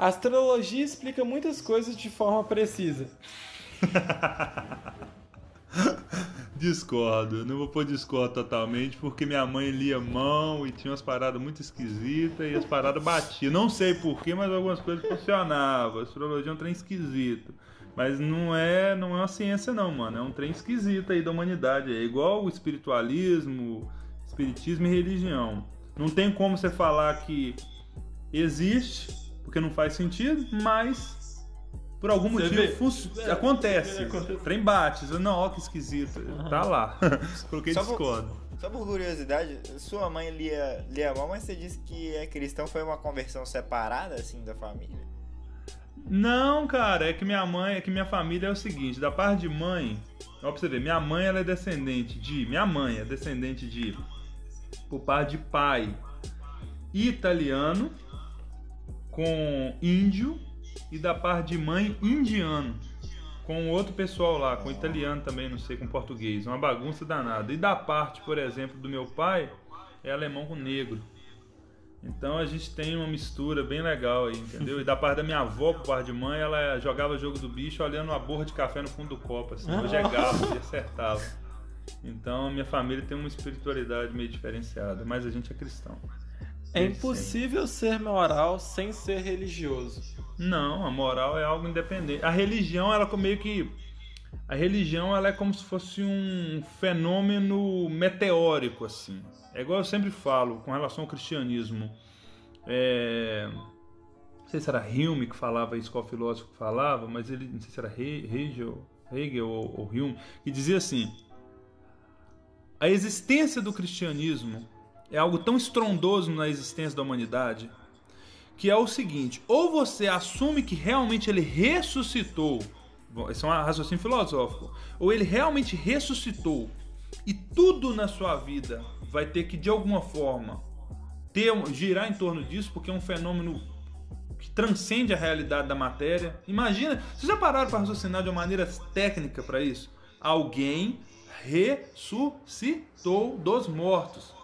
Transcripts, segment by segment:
A astrologia explica muitas coisas de forma precisa. Discordo, não vou pôr discordo totalmente, porque minha mãe lia mão e tinha umas paradas muito esquisitas e as paradas batiam. Não sei porquê, mas algumas coisas funcionavam. A astrologia é um trem esquisito. Mas não é, não é uma ciência não, mano. É um trem esquisito aí da humanidade. É igual o espiritualismo, espiritismo e religião. Não tem como você falar que existe, porque não faz sentido, mas por algum Você motivo vê? fu- acontece. É. Trem bate. Não, ó que esquisito. Tá lá. Coloquei Só por- discordo. Só por curiosidade, sua mãe lia, lia mal, mas você disse que é cristão, foi uma conversão separada, assim, da família? Não, cara, é que minha mãe, é que minha família é o seguinte, da parte de mãe, ó pra você ver, minha mãe ela é descendente de, minha mãe é descendente de, por parte de pai, italiano, com índio, e da parte de mãe, indiano, com outro pessoal lá, com italiano também, não sei, com português, uma bagunça danada. E da parte, por exemplo, do meu pai, é alemão com negro. Então a gente tem uma mistura bem legal aí, entendeu? E da parte da minha avó, por parte de mãe, ela jogava jogo do bicho olhando uma borra de café no fundo do copo, assim, hoje é garfo e acertava. Então a minha família tem uma espiritualidade meio diferenciada, mas a gente é cristão. É impossível ser moral sem ser religioso. Não, a moral é algo independente. A religião, ela meio que. A religião, ela é como se fosse um fenômeno meteórico, assim. É igual eu sempre falo com relação ao cristianismo. É... Não sei se era Hume que falava isso, qual filósofo que falava, mas ele, não sei se era He- Hegel, Hegel ou, ou Hume, que dizia assim: a existência do cristianismo é algo tão estrondoso na existência da humanidade que é o seguinte: ou você assume que realmente ele ressuscitou, bom, esse é um raciocínio filosófico, ou ele realmente ressuscitou e tudo na sua vida vai ter que de alguma forma ter girar em torno disso, porque é um fenômeno que transcende a realidade da matéria. Imagina, vocês já pararam para raciocinar de uma maneira técnica para isso? Alguém ressuscitou dos mortos.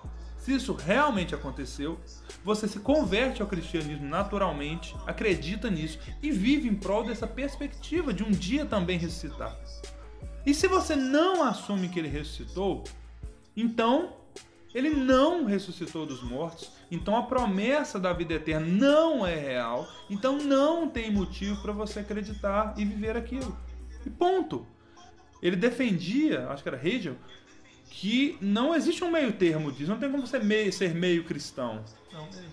Se isso realmente aconteceu, você se converte ao cristianismo naturalmente, acredita nisso e vive em prol dessa perspectiva de um dia também ressuscitar. E se você não assume que ele ressuscitou, então ele não ressuscitou dos mortos, então a promessa da vida eterna não é real, então não tem motivo para você acreditar e viver aquilo. E ponto. Ele defendia, acho que era Hegel, que não existe um meio termo disso, não tem como você meio- ser meio cristão.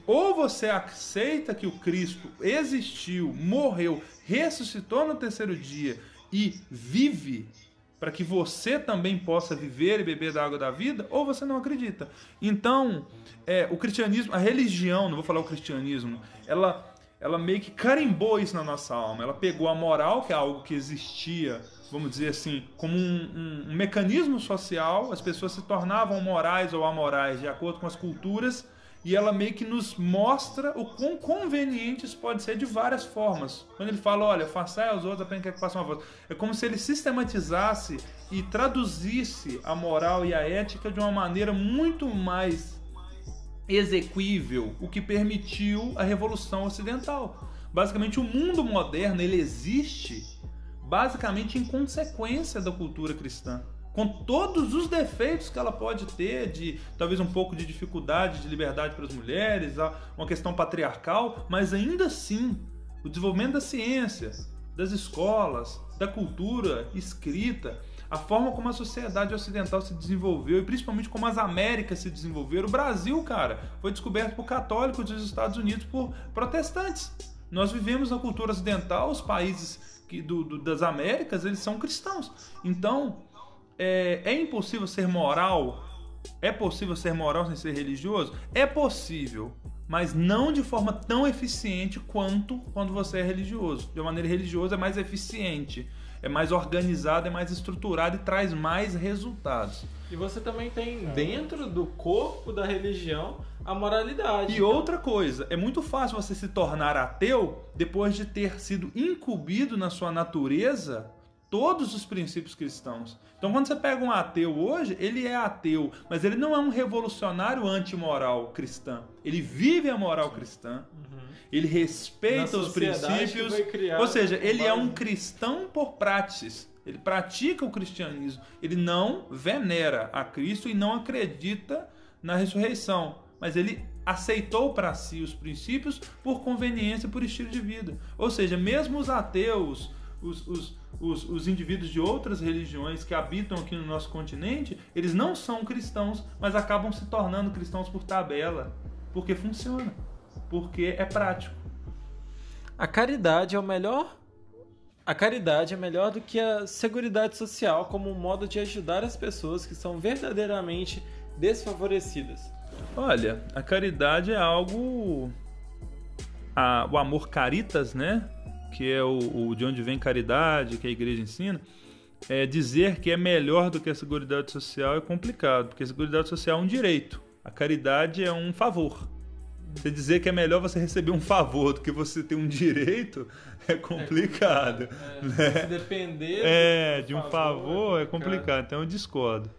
Ou você aceita que o Cristo existiu, morreu, ressuscitou no terceiro dia e vive para que você também possa viver e beber da água da vida, ou você não acredita. Então, é, o cristianismo, a religião, não vou falar o cristianismo, ela ela meio que carimbou isso na nossa alma. Ela pegou a moral, que é algo que existia, vamos dizer assim, como um, um- um mecanismo social, as pessoas se tornavam morais ou amorais de acordo com as culturas, e ela meio que nos mostra o quão conveniente isso pode ser de várias formas. Quando ele fala, olha, façai aos outros, aprende que façam a voz. É como se ele sistematizasse e traduzisse a moral e a ética de uma maneira muito mais exequível, o que permitiu a revolução ocidental. Basicamente, o mundo moderno ele existe basicamente em consequência da cultura cristã, com todos os defeitos que ela pode ter, de talvez um pouco de dificuldade de liberdade para as mulheres, uma questão patriarcal, mas ainda assim, o desenvolvimento da ciência, das escolas, da cultura escrita, a forma como a sociedade ocidental se desenvolveu e principalmente como as Américas se desenvolveram. O Brasil, cara, foi descoberto por católicos dos Estados Unidos por protestantes. Nós vivemos na cultura ocidental, os países que, do- do- das Américas, eles são cristãos. Então, é, é impossível ser moral? É possível ser moral sem ser religioso? É possível, mas não de forma tão eficiente quanto quando você é religioso. De uma maneira religiosa é mais eficiente, é mais organizado, é mais estruturado e traz mais resultados. E você também tem dentro do corpo da religião a moralidade. E outra coisa, é muito fácil você se tornar ateu depois de ter sido incumbido na sua natureza todos os princípios cristãos. Então, quando você pega um ateu hoje, ele é ateu, mas ele não é um revolucionário antimoral cristã. Ele vive a moral cristã, Uhum. Ele respeita os princípios. Ou seja, ele é um cristão por práticas. Ele pratica o cristianismo. Ele não venera a Cristo e não acredita na ressurreição. Mas ele aceitou para si os princípios por conveniência, por estilo de vida. Ou seja, mesmo os ateus, os, os, os, os indivíduos de outras religiões que habitam aqui no nosso continente, eles não são cristãos, mas acabam se tornando cristãos por tabela. Porque funciona. Porque é prático. A caridade é o melhor. A caridade é melhor do que a seguridade social como um modo de ajudar as pessoas que são verdadeiramente desfavorecidas. Olha, a caridade é algo. a- o amor caritas, né? Que é o, o de onde vem caridade, que a igreja ensina. É dizer que é melhor do que a seguridade social é complicado, porque a seguridade social é um direito. A caridade é um favor. Você dizer que é melhor você receber um favor do que você ter um direito é complicado. É, Se depender É, de um favor é complicado, então eu discordo.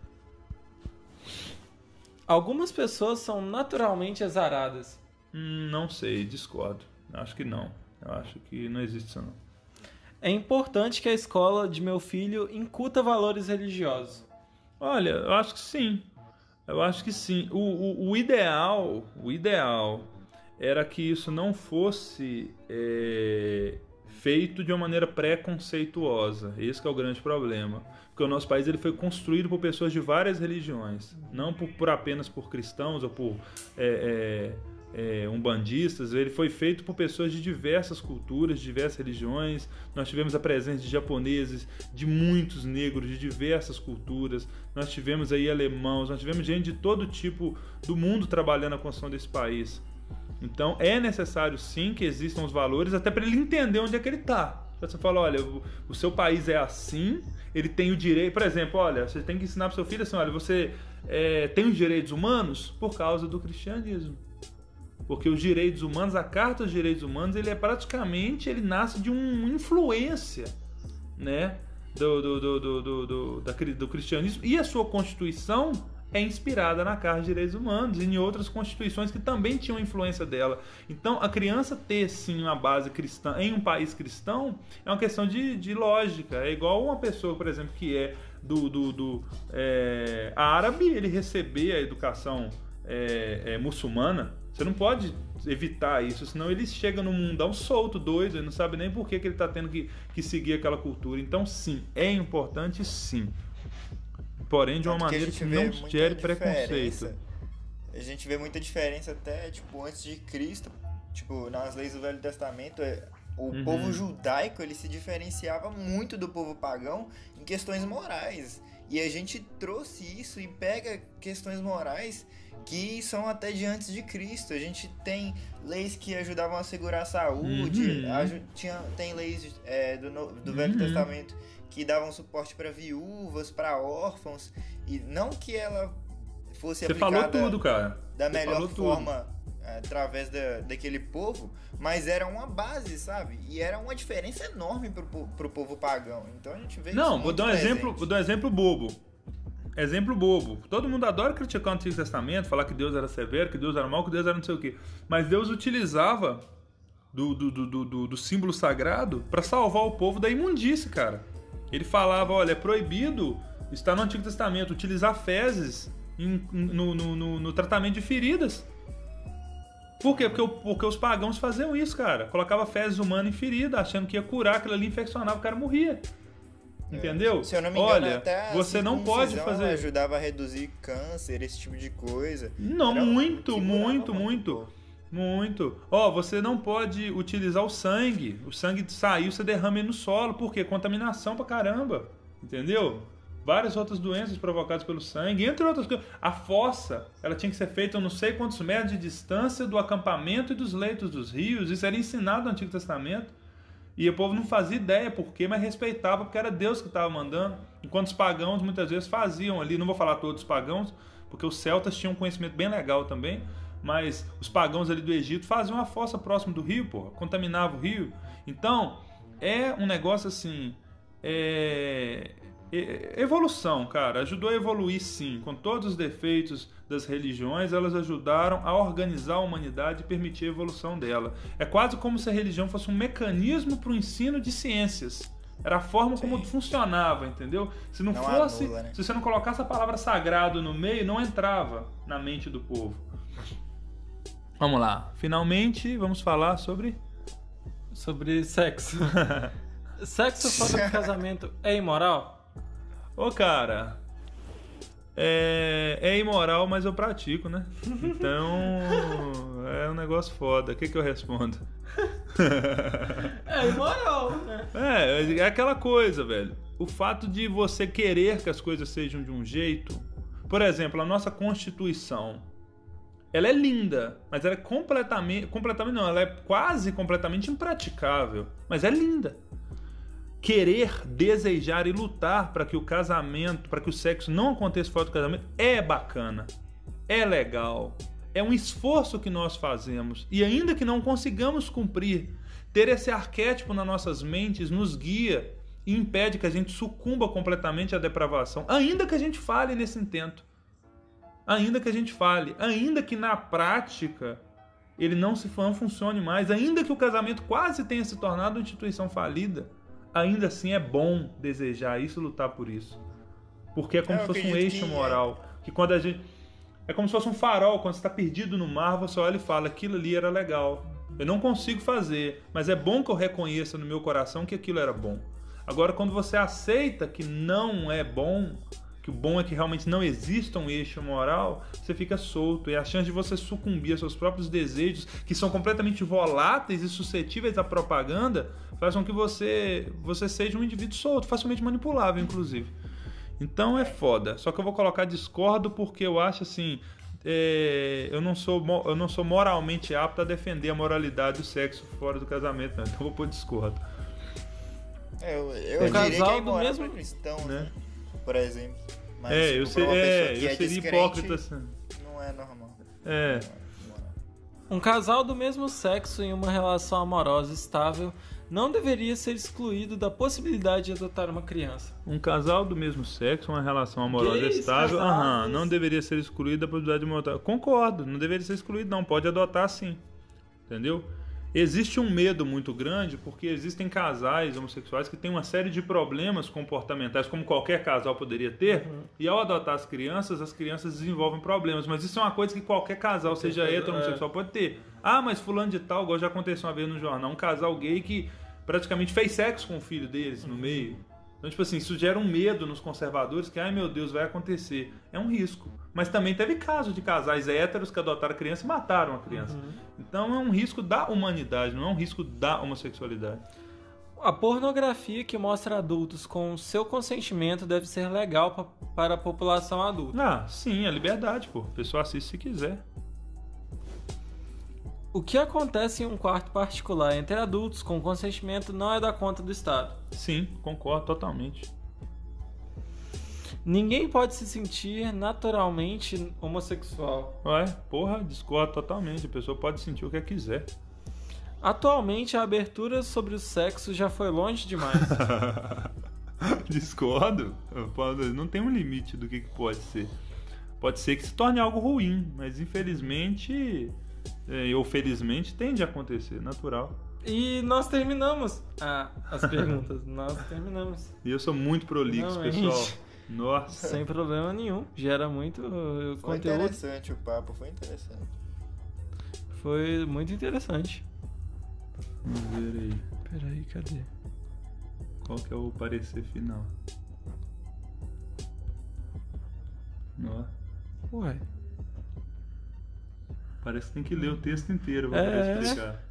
Algumas pessoas são naturalmente azaradas. Hum, não sei, discordo. Acho que não. Eu acho que não existe isso não. É importante que a escola de meu filho incuta valores religiosos. Olha, eu acho que sim. Eu acho que sim. O, o, o ideal, o ideal era que isso não fosse é, feito de uma maneira preconceituosa. Esse é o grande problema. Porque o nosso país ele foi construído por pessoas de várias religiões, não por, por apenas por cristãos ou por é, é, é, umbandistas. Ele foi feito por pessoas de diversas culturas, de diversas religiões. Nós tivemos a presença de japoneses, de muitos negros, de diversas culturas. Nós tivemos aí alemãos, nós tivemos gente de todo tipo do mundo trabalhando na construção desse país. Então é necessário sim que existam os valores, até para ele entender onde é que ele está. Você fala, olha, o, o seu país é assim, ele tem o direito. Por exemplo, olha, você tem que ensinar para seu filho assim, olha, você é, tem os direitos humanos por causa do cristianismo. Porque os direitos humanos, a Carta dos Direitos Humanos, ele é praticamente, ele nasce de uma influência, né, do, do, do, do, do, do, da, do cristianismo. E a sua Constituição é inspirada na Carta dos Direitos Humanos e em outras constituições que também tinham influência dela. Então, a criança ter sim uma base cristã em um país cristão é uma questão de, de lógica. É igual uma pessoa, por exemplo, que é do, do, do é, árabe, ele receber a educação é, é, muçulmana. Você não pode evitar isso, senão ele chega no mundão solto, doido, ele não sabe nem por que, que ele está tendo que, que seguir aquela cultura. Então, sim, é importante, sim porém de uma Tanto que maneira que, vê não gere preconceito. A gente vê muita diferença até, tipo, antes de Cristo, tipo, nas leis do Velho Testamento, é, o Uhum. povo judaico, ele se diferenciava muito do povo pagão em questões morais. E a gente trouxe isso e pega questões morais que são até de antes de Cristo. A gente tem leis que ajudavam a segurar a saúde, Uhum. aju- tinha, tem leis é, do, do Velho Uhum. Testamento que davam suporte para viúvas, para órfãos, e não que ela fosse Você falou aplicada tudo, cara. da Você melhor falou forma através da, daquele povo, mas era uma base, sabe? E era uma diferença enorme pro, pro povo pagão. Então a gente vê isso Não, vou dar um presente. exemplo, vou dar um exemplo bobo. Exemplo bobo. Todo mundo adora criticar o Antigo Testamento, falar que Deus era severo, que Deus era mau, que Deus era não sei o quê. Mas Deus utilizava do, do, do, do- do- do símbolo sagrado para salvar o povo da imundície, cara. Ele falava, olha, é proibido, está no Antigo Testamento, utilizar fezes em- no, no- no- no tratamento de feridas. Por quê? Porque, porque os pagãos faziam isso, cara. Colocava fezes humanas em ferida, achando que ia curar, aquilo ali infeccionava, o cara morria. Entendeu? Se eu não me engano, Olha, até você não pode fazer. ajudava a reduzir câncer, esse tipo de coisa. Não, Era muito, muito, muito. Muito. Ó, você não pode utilizar o sangue. O sangue saiu, você derrama ele no solo. Por quê? Contaminação pra caramba. Entendeu? Várias outras doenças provocadas pelo sangue, entre outras coisas. A fossa, ela tinha que ser feita a não sei quantos metros de distância do acampamento e dos leitos dos rios. Isso era ensinado no Antigo Testamento. E o povo não fazia ideia por quê, mas respeitava porque era Deus que estava mandando. Enquanto os pagãos muitas vezes faziam ali, não vou falar todos os pagãos, porque os celtas tinham um conhecimento bem legal também, mas os pagãos ali do Egito faziam uma fossa próximo do rio, porra, contaminava o rio. Então, é um negócio assim, é, evolução, cara. Ajudou a evoluir sim. Com todos os defeitos das religiões, elas ajudaram a organizar a humanidade e permitir a evolução dela. É quase como se a religião fosse um mecanismo para o ensino de ciências. Era a forma como Sim. funcionava, entendeu? Se não, Não fosse. anula, né? Se você não colocasse a palavra sagrado no meio, não entrava na mente do povo. Vamos lá. Finalmente, vamos falar sobre. Sobre sexo. sexo fora do casamento é imoral? Ô, cara. É, é imoral, mas eu pratico, né? Então. É um negócio foda. O que, que eu respondo? É imoral, né? É, é aquela coisa, velho. O fato de você querer que as coisas sejam de um jeito. Por exemplo, a nossa Constituição. Ela é linda, mas ela é completamente. Completamente não, ela é quase completamente impraticável. Mas é linda. Querer, desejar e lutar para que o casamento, para que o sexo não aconteça fora do casamento é bacana. É legal. É um esforço que nós fazemos. E ainda que não consigamos cumprir, ter esse arquétipo nas nossas mentes nos guia e impede que a gente sucumba completamente à depravação. Ainda que a gente fale nesse intento. Ainda que a gente fale. Ainda que na prática ele não se funcione mais. Ainda que o casamento quase tenha se tornado uma instituição falida. Ainda assim é bom desejar isso, lutar por isso. Porque é como Eu se fosse um eixo que é- moral. Que quando a gente. É como se fosse um farol, quando você está perdido no mar, você olha e fala: aquilo ali era legal. Eu não consigo fazer, mas é bom que eu reconheça no meu coração que aquilo era bom. Agora, quando você aceita que não é bom, que o bom é que realmente não exista um eixo moral, você fica solto. E a chance de você sucumbir aos seus próprios desejos, que são completamente voláteis e suscetíveis à propaganda, faz com que você, você seja um indivíduo solto, facilmente manipulável, inclusive. Então é foda. Só que eu vou colocar discordo porque eu acho assim. é, eu, não sou, eu não sou moralmente apto a defender a moralidade do sexo fora do casamento, né? Então eu vou pôr discordo. É, eu, eu diria casal que é do imoral mesmo- cristão, né? né? Por exemplo. Mas, é, tipo, eu, ser, é, eu é seria hipócrita assim. Não é normal. É. Não moral. Um casal do mesmo sexo em uma relação amorosa estável não deveria ser excluído da possibilidade de adotar uma criança. Um casal do mesmo sexo, uma relação amorosa Gays, estável, aham, não deveria ser excluído da possibilidade de adotar. Concordo, não deveria ser excluído, não. Pode adotar sim. Entendeu? Existe um medo muito grande porque existem casais homossexuais que têm uma série de problemas comportamentais, como qualquer casal poderia ter, e ao adotar as crianças, as crianças desenvolvem problemas. Mas isso é uma coisa que qualquer casal, seja hétero ou homossexual, pode ter. Ah, mas fulano de tal, igual já aconteceu uma vez no jornal, um casal gay que praticamente fez sexo com o filho deles no meio. Então, tipo assim, isso gera um medo nos conservadores que, ai meu Deus, vai acontecer. É um risco. Mas também teve casos de casais héteros que adotaram a criança e mataram a criança. Então é um risco da humanidade, não é um risco da homossexualidade. A pornografia que mostra adultos com seu consentimento deve ser legal pa- para a população adulta. Ah, sim, é liberdade, pô. A pessoa assiste se quiser. O que acontece em um quarto particular entre adultos com consentimento não é da conta do Estado. Sim, concordo totalmente. Ninguém pode se sentir naturalmente homossexual. Ué, porra, discordo totalmente. A pessoa pode sentir o que quiser. Atualmente, a abertura sobre o sexo já foi longe demais. Discordo. Não tem um limite do que, pode ser. Pode ser que se torne algo ruim, mas infelizmente, é, ou felizmente, tende a acontecer, natural. e nós terminamos ah, as perguntas. nós terminamos. E eu sou muito prolixo, pessoal. Nossa. Sem problema nenhum. Gera muito uh, Foi conteúdo. interessante o papo, foi interessante. Foi muito interessante. Vamos ver aí. Peraí, cadê? Qual que é o parecer final? Nossa. Ué. Parece que tem que ler o texto inteiro pra É. explicar.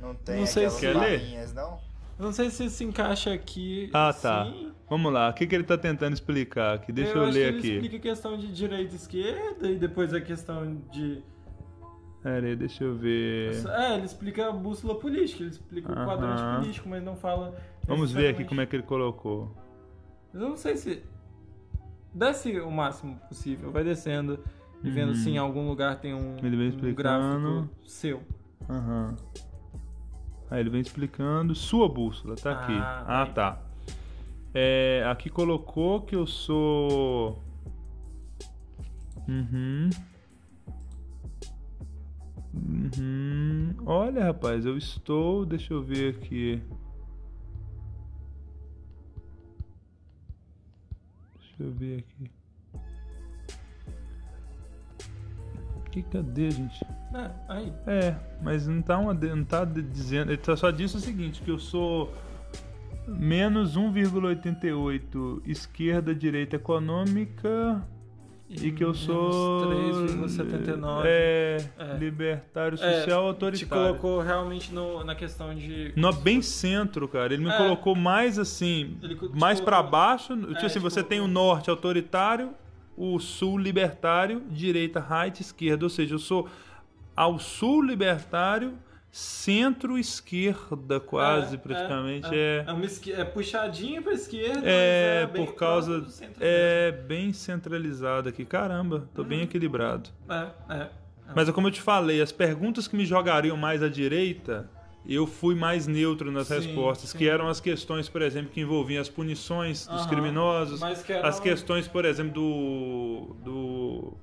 Não tem Não sei aquelas se- barrinhas, não? Eu Não sei se se encaixa aqui. Ah, tá. Vamos lá, o que, que ele tá tentando explicar aqui? Deixa eu, acho ler aqui. Ele explica a questão de direita e esquerda e depois a questão de. Pera aí, deixa eu ver. É, ele explica a bússola política, ele explica o Aham. quadrante político, mas não fala. Vamos ver aqui como é que ele colocou. Eu não sei se. Desce o máximo possível, vai descendo e vendo se em algum lugar tem um, Uhum. Ele vem um explicando. gráfico seu. Aham. Aí ele vem explicando sua bússola, tá aqui. Ah, Ah, tá. É, aqui colocou que eu sou. Uhum. Uhum. Olha, rapaz, eu estou. Deixa eu ver aqui. Deixa eu ver aqui. Que cadê, gente? É, aí. É, mas não tá, uma, não tá dizendo. Ele só disse o seguinte: que eu sou menos 1,88 esquerda, direita econômica. E que eu sou. 3,79. É, É. libertário É, social Te autoritário. colocou realmente no- na questão de. No, bem centro, cara. Ele me É. colocou mais assim, Ele te mais pra colocou- baixo. Tipo É, assim, te você tem o norte autoritário, o sul libertário, direita, right, esquerda. Ou seja, eu sou ao sul libertário, centro-esquerda, quase, É, praticamente. É, É, é, uma esque- é puxadinho pra esquerda. é, bem por causa. É bem centralizado aqui. Caramba, tô bem equilibrado. mesmo. É, é. Mas é como eu te falei, as perguntas que me jogariam mais à direita, eu fui mais neutro nas Sim, respostas, sim. que eram as questões, por exemplo, que envolviam as punições dos Aham. criminosos, que eram- as questões, por exemplo, do. do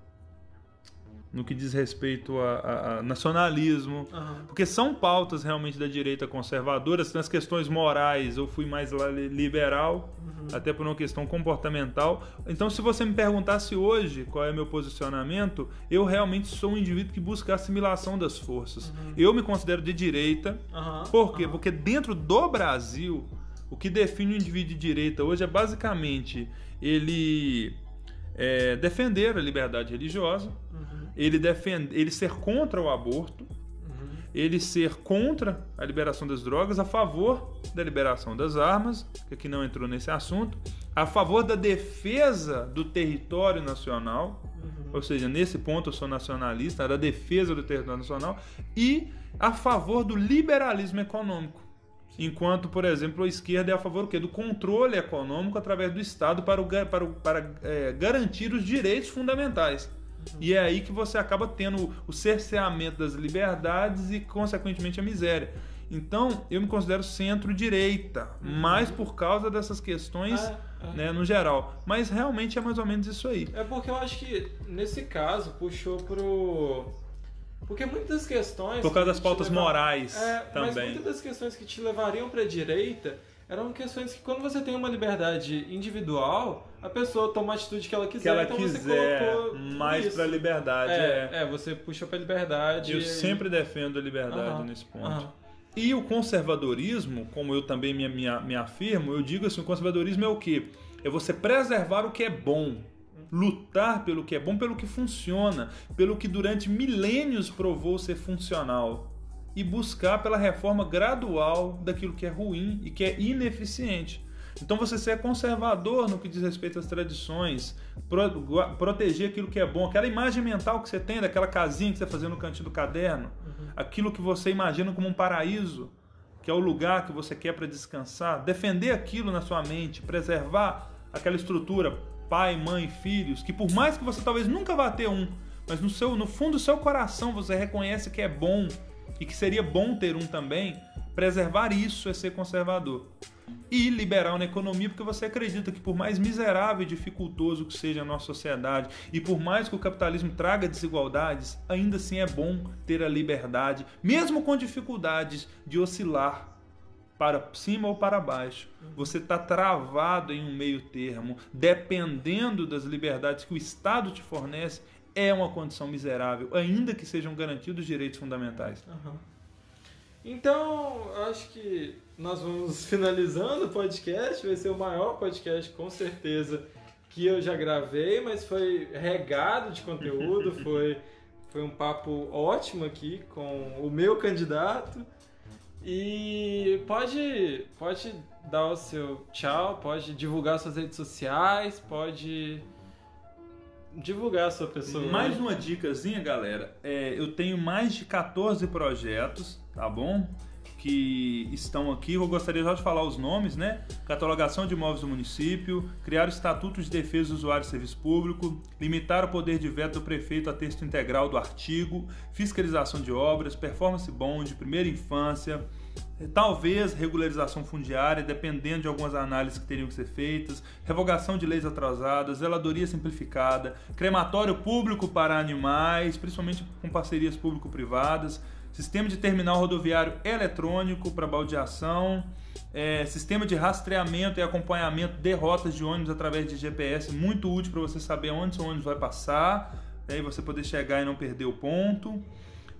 no que diz respeito a, a- a nacionalismo. Aham. Porque são pautas realmente da direita conservadora. Nas questões morais, eu fui mais liberal, Uhum. até por uma questão comportamental. Então, se você me perguntasse hoje qual é meu posicionamento, eu realmente sou um indivíduo que busca a assimilação das forças. Eu me considero de direita. Por quê? Porque dentro do Brasil, o que define o indivíduo de direita hoje é basicamente ele é, defender a liberdade religiosa, Uhum. Ele, defende, ele ser contra o aborto, Uhum. ele ser contra a liberação das drogas, a favor da liberação das armas, que aqui não entrou nesse assunto, a favor da defesa do território nacional, Uhum. ou seja, nesse ponto eu sou nacionalista, da defesa do território nacional, e a favor do liberalismo econômico. Enquanto, por exemplo, a esquerda é a favor do? Do controle econômico através do Estado para, o para, o- para é, garantir os direitos fundamentais. E é aí que você acaba tendo o cerceamento das liberdades e, consequentemente, a miséria. Então, eu me considero centro-direita, mais por causa dessas questões, É, é. né, no geral. Mas realmente é mais ou menos isso aí. É porque eu acho que nesse caso puxou pro. Porque muitas questões. Por causa das pautas morais É, Mas também. muitas das questões que te levariam pra direita eram questões que quando você tem uma liberdade individual, a pessoa toma a atitude que ela quiser, que ela então quiser mais para a liberdade. É, É, é, você puxa pra liberdade. Eu e- sempre defendo a liberdade Aham, nesse ponto. aham. E o conservadorismo, como eu também me, me, me afirmo, eu digo assim, o conservadorismo é o quê? É você preservar o que é bom, lutar pelo que é bom, pelo que funciona, pelo que durante milênios provou ser funcional e buscar pela reforma gradual daquilo que é ruim e que é ineficiente. Então você ser conservador no que diz respeito às tradições, pro- proteger aquilo que é bom, aquela imagem mental que você tem daquela casinha que você fazia no cantinho do caderno, aquilo que você imagina como um paraíso, que é o lugar que você quer para descansar, defender aquilo na sua mente, preservar aquela estrutura, pai, mãe, filhos, que por mais que você talvez nunca vá ter um, mas no, seu, no fundo do seu coração você reconhece que é bom e que seria bom ter um também, preservar isso é ser conservador. E liberal na economia, porque você acredita que por mais miserável e dificultoso que seja a nossa sociedade, e por mais que o capitalismo traga desigualdades, ainda assim é bom ter a liberdade, mesmo com dificuldades de oscilar para cima ou para baixo. Você está travado em um meio termo, dependendo das liberdades que o Estado te fornece, é uma condição miserável, ainda que sejam garantidos direitos fundamentais. Aham. Então, acho que nós vamos finalizando o podcast. Vai ser o maior podcast, com certeza, que eu já gravei, mas foi regado de conteúdo. foi, foi um papo ótimo aqui com o meu candidato. E pode, pode dar o seu tchau, pode divulgar suas redes sociais, pode divulgar a sua pessoa. Mais uma dicasinha, galera. É, eu tenho mais de 14 projetos, tá bom? Que estão aqui. Eu gostaria só de falar os nomes, né? Catalogação de imóveis do município, criar o Estatuto de Defesa do Usuário e Serviço Público, limitar o poder de veto do prefeito a texto integral do artigo, fiscalização de obras, performance bond, primeira infância, Talvez regularização fundiária, dependendo de algumas análises que teriam que ser feitas, revogação de leis atrasadas, zeladoria simplificada, crematório público para animais, principalmente com parcerias público-privadas, sistema de terminal rodoviário eletrônico para baldeação, é, sistema de rastreamento e acompanhamento de rotas de ônibus através de GPS, muito útil para você saber onde o ônibus vai passar, aí você poder chegar e não perder o ponto.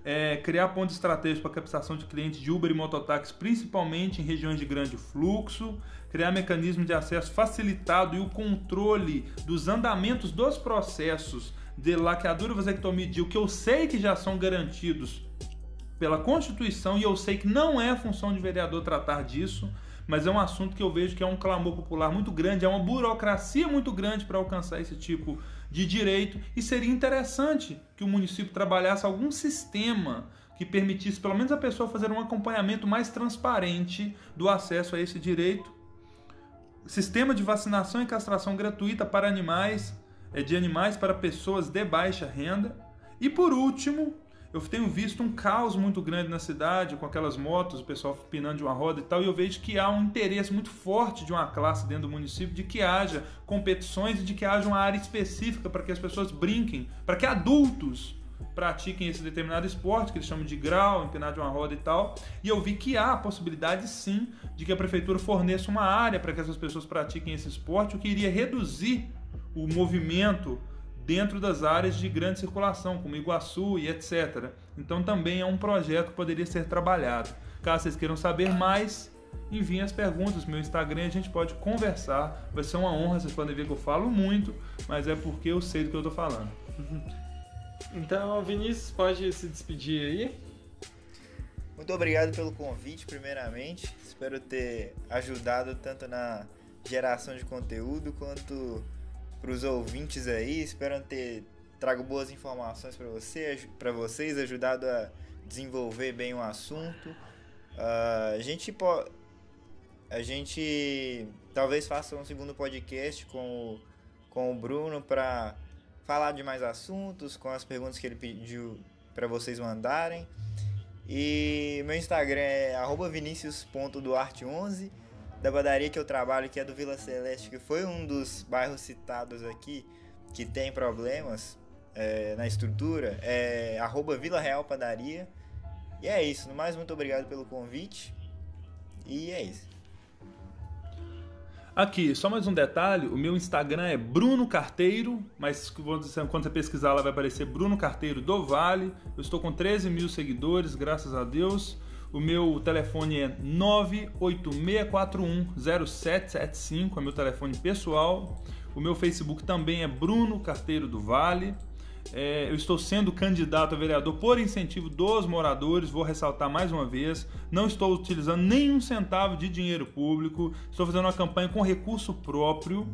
É, criar pontos estratégicos para captação de clientes de Uber e mototáxi, principalmente em regiões de grande fluxo, criar mecanismo de acesso facilitado e o controle dos andamentos dos processos de laqueadura. E vasectomia, o que eu sei que já são garantidos pela Constituição e eu sei que não é função de vereador tratar disso, mas é um assunto que eu vejo que é um clamor popular muito grande, é uma burocracia muito grande para alcançar esse tipo de direito e seria interessante que o município trabalhasse algum sistema que permitisse pelo menos a pessoa fazer um acompanhamento mais transparente do acesso a esse direito. Sistema de vacinação e castração gratuita para animais, é de animais para pessoas de baixa renda. E por último, eu tenho visto um caos muito grande na cidade, com aquelas motos, o pessoal pinando de uma roda e tal, e eu vejo que há um interesse muito forte de uma classe dentro do município de que haja competições e de que haja uma área específica para que as pessoas brinquem, para que adultos pratiquem esse determinado esporte, que eles chamam de grau, empinar de uma roda e tal. E eu vi que há a possibilidade sim de que a prefeitura forneça uma área para que essas pessoas pratiquem esse esporte, o que iria reduzir o movimento dentro das áreas de grande circulação, como Iguaçu e etc. Então também é um projeto que poderia ser trabalhado. Caso vocês queiram saber mais, enviem as perguntas no meu Instagram, a gente pode conversar. Vai ser uma honra, vocês podem ver que eu falo muito, mas é porque eu sei do que eu estou falando. Então, Vinícius, pode se despedir aí. Muito obrigado pelo convite, primeiramente. Espero ter ajudado tanto na geração de conteúdo quanto os ouvintes aí. Espero ter trago boas informações para você, para vocês, ajudado a desenvolver bem o assunto. Uh, a gente pode, a gente talvez faça um segundo podcast com o, com o Bruno para falar de mais assuntos, com as perguntas que ele pediu para vocês mandarem. E meu Instagram é vinicius.duarte11 da padaria que eu trabalho, que é do Vila Celeste, que foi um dos bairros citados aqui que tem problemas é, na estrutura, é arroba Vila Real Padaria. E é isso. No mais, muito obrigado pelo convite. E é isso. Aqui, só mais um detalhe: o meu Instagram é Bruno Carteiro, mas quando você pesquisar lá vai aparecer Bruno Carteiro do Vale. Eu estou com 13 mil seguidores, graças a Deus. O meu telefone é 986410775, é meu telefone pessoal. O meu Facebook também é Bruno Carteiro do Vale. É, eu estou sendo candidato a vereador por incentivo dos moradores, vou ressaltar mais uma vez. Não estou utilizando nenhum centavo de dinheiro público, estou fazendo uma campanha com recurso próprio.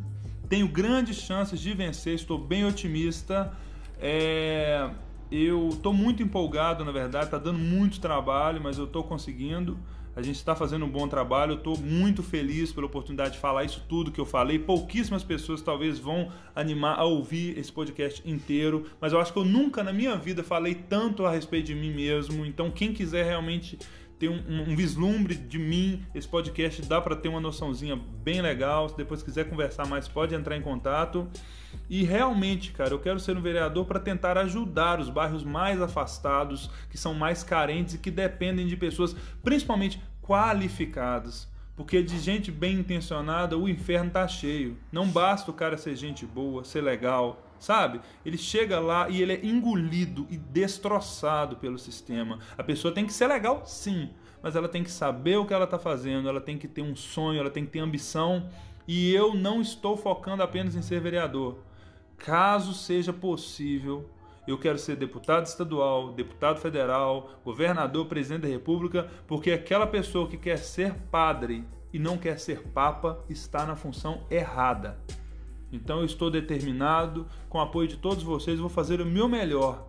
Tenho grandes chances de vencer, estou bem otimista. É, eu estou muito empolgado, na verdade, está dando muito trabalho, mas eu estou conseguindo. A gente está fazendo um bom trabalho. Eu estou muito feliz pela oportunidade de falar isso tudo que eu falei. Pouquíssimas pessoas talvez vão animar a ouvir esse podcast inteiro, mas eu acho que eu nunca na minha vida falei tanto a respeito de mim mesmo. Então, quem quiser realmente ter um, um, vislumbre de mim, esse podcast dá para ter uma noçãozinha bem legal. Se depois quiser conversar mais, pode entrar em contato. E realmente, cara, eu quero ser um vereador para tentar ajudar os bairros mais afastados, que são mais carentes e que dependem de pessoas, principalmente qualificadas. Porque de gente bem intencionada o inferno tá cheio. Não basta o cara ser gente boa, ser legal, sabe? Ele chega lá e ele é engolido e destroçado pelo sistema. A pessoa tem que ser legal, sim, mas ela tem que saber o que ela está fazendo, ela tem que ter um sonho, ela tem que ter ambição. E eu não estou focando apenas em ser vereador. Caso seja possível, eu quero ser deputado estadual, deputado federal, governador, presidente da república, porque aquela pessoa que quer ser padre e não quer ser papa está na função errada. Então eu estou determinado, com o apoio de todos vocês, vou fazer o meu melhor.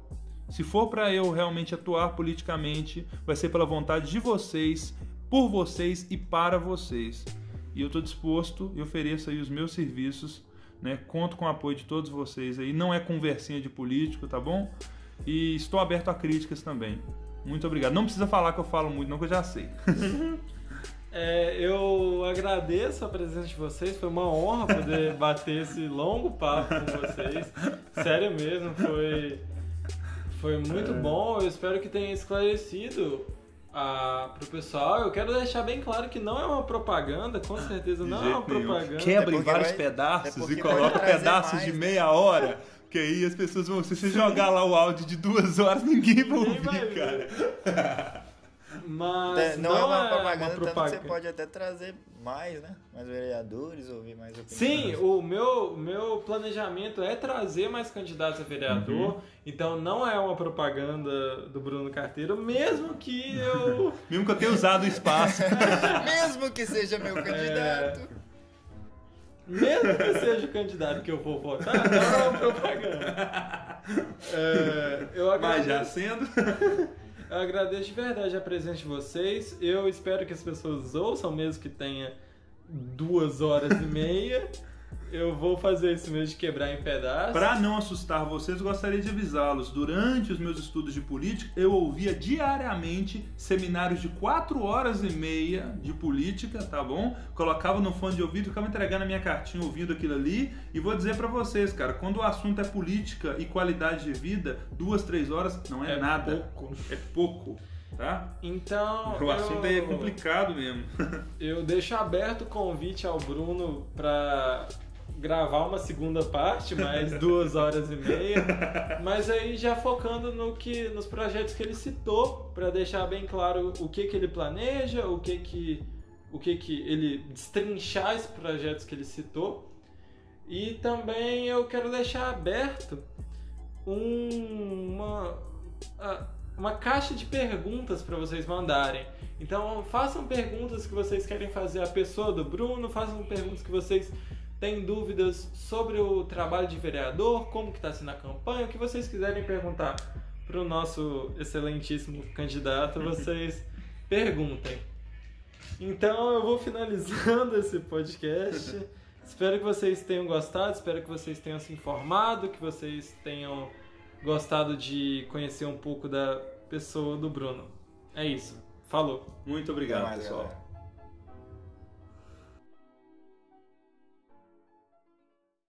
Se for para eu realmente atuar politicamente, vai ser pela vontade de vocês, por vocês e para vocês. E eu estou disposto e ofereço aí os meus serviços né? Conto com o apoio de todos vocês aí. Não é conversinha de político, tá bom? E estou aberto a críticas também. Muito obrigado. Não precisa falar que eu falo muito, não, que eu já sei. É, eu agradeço a presença de vocês, foi uma honra poder bater esse longo papo com vocês. Sério mesmo, foi, foi muito bom. Eu espero que tenha esclarecido ah, pro pessoal. Eu quero deixar bem claro que não é uma propaganda, com certeza não é uma nenhum. propaganda. Quebra em porque vários vai- pedaços é e porque coloca pedaços mais, de né? meia hora. Que aí as pessoas vão. Se você jogar lá o áudio de duas horas, ninguém vai Ninguém vai ouvir, cara. Mas É, não, é uma propaganda, tanto que propaganda. você pode até trazer mais, né? Mais vereadores, ouvir mais opiniões. Sim, o meu, o meu planejamento é trazer mais candidatos a vereador, então não é uma propaganda do Bruno Carteiro, mesmo que eu. Mesmo que eu tenha usado o espaço. Mesmo que seja meu candidato. mesmo que seja o candidato que eu vou votar, não é uma propaganda. É, eu Mas já agradeço, sendo. Agradeço de verdade a presença de vocês. Eu espero que as pessoas ouçam, mesmo que tenha duas horas e meia. Eu vou fazer isso mesmo de quebrar em pedaços. Para não assustar vocês, gostaria de avisá-los. Durante os meus estudos de política, eu ouvia diariamente seminários de 4 horas e meia de política, tá bom? Colocava no fone de ouvido, ficava entregando a minha cartinha ouvindo aquilo ali. E vou dizer para vocês, cara, quando o assunto é política e qualidade de vida, duas, três horas não é, É nada. pouco. É pouco, tá? Então. O assunto eu... é complicado mesmo. Eu deixo aberto o convite ao Bruno para gravar uma segunda parte, mais duas horas e meia. Mas aí já focando no que, nos projetos que ele citou, para deixar bem claro o que, que ele planeja, o que que, o que que ele destrinchar esses projetos que ele citou. E também eu quero deixar aberto um- uma, uma caixa de perguntas para vocês mandarem. Então façam perguntas que vocês querem fazer à pessoa do Bruno, façam perguntas que vocês têm dúvidas sobre o trabalho de vereador, como que está sendo a campanha, o que vocês quiserem perguntar para o nosso excelentíssimo candidato, vocês perguntem. Então eu vou finalizando esse podcast. espero que vocês tenham gostado, espero que vocês tenham se informado, que vocês tenham gostado de conhecer um pouco da pessoa do Bruno. É isso. Falou. Muito Até obrigado, mais, pessoal. galera.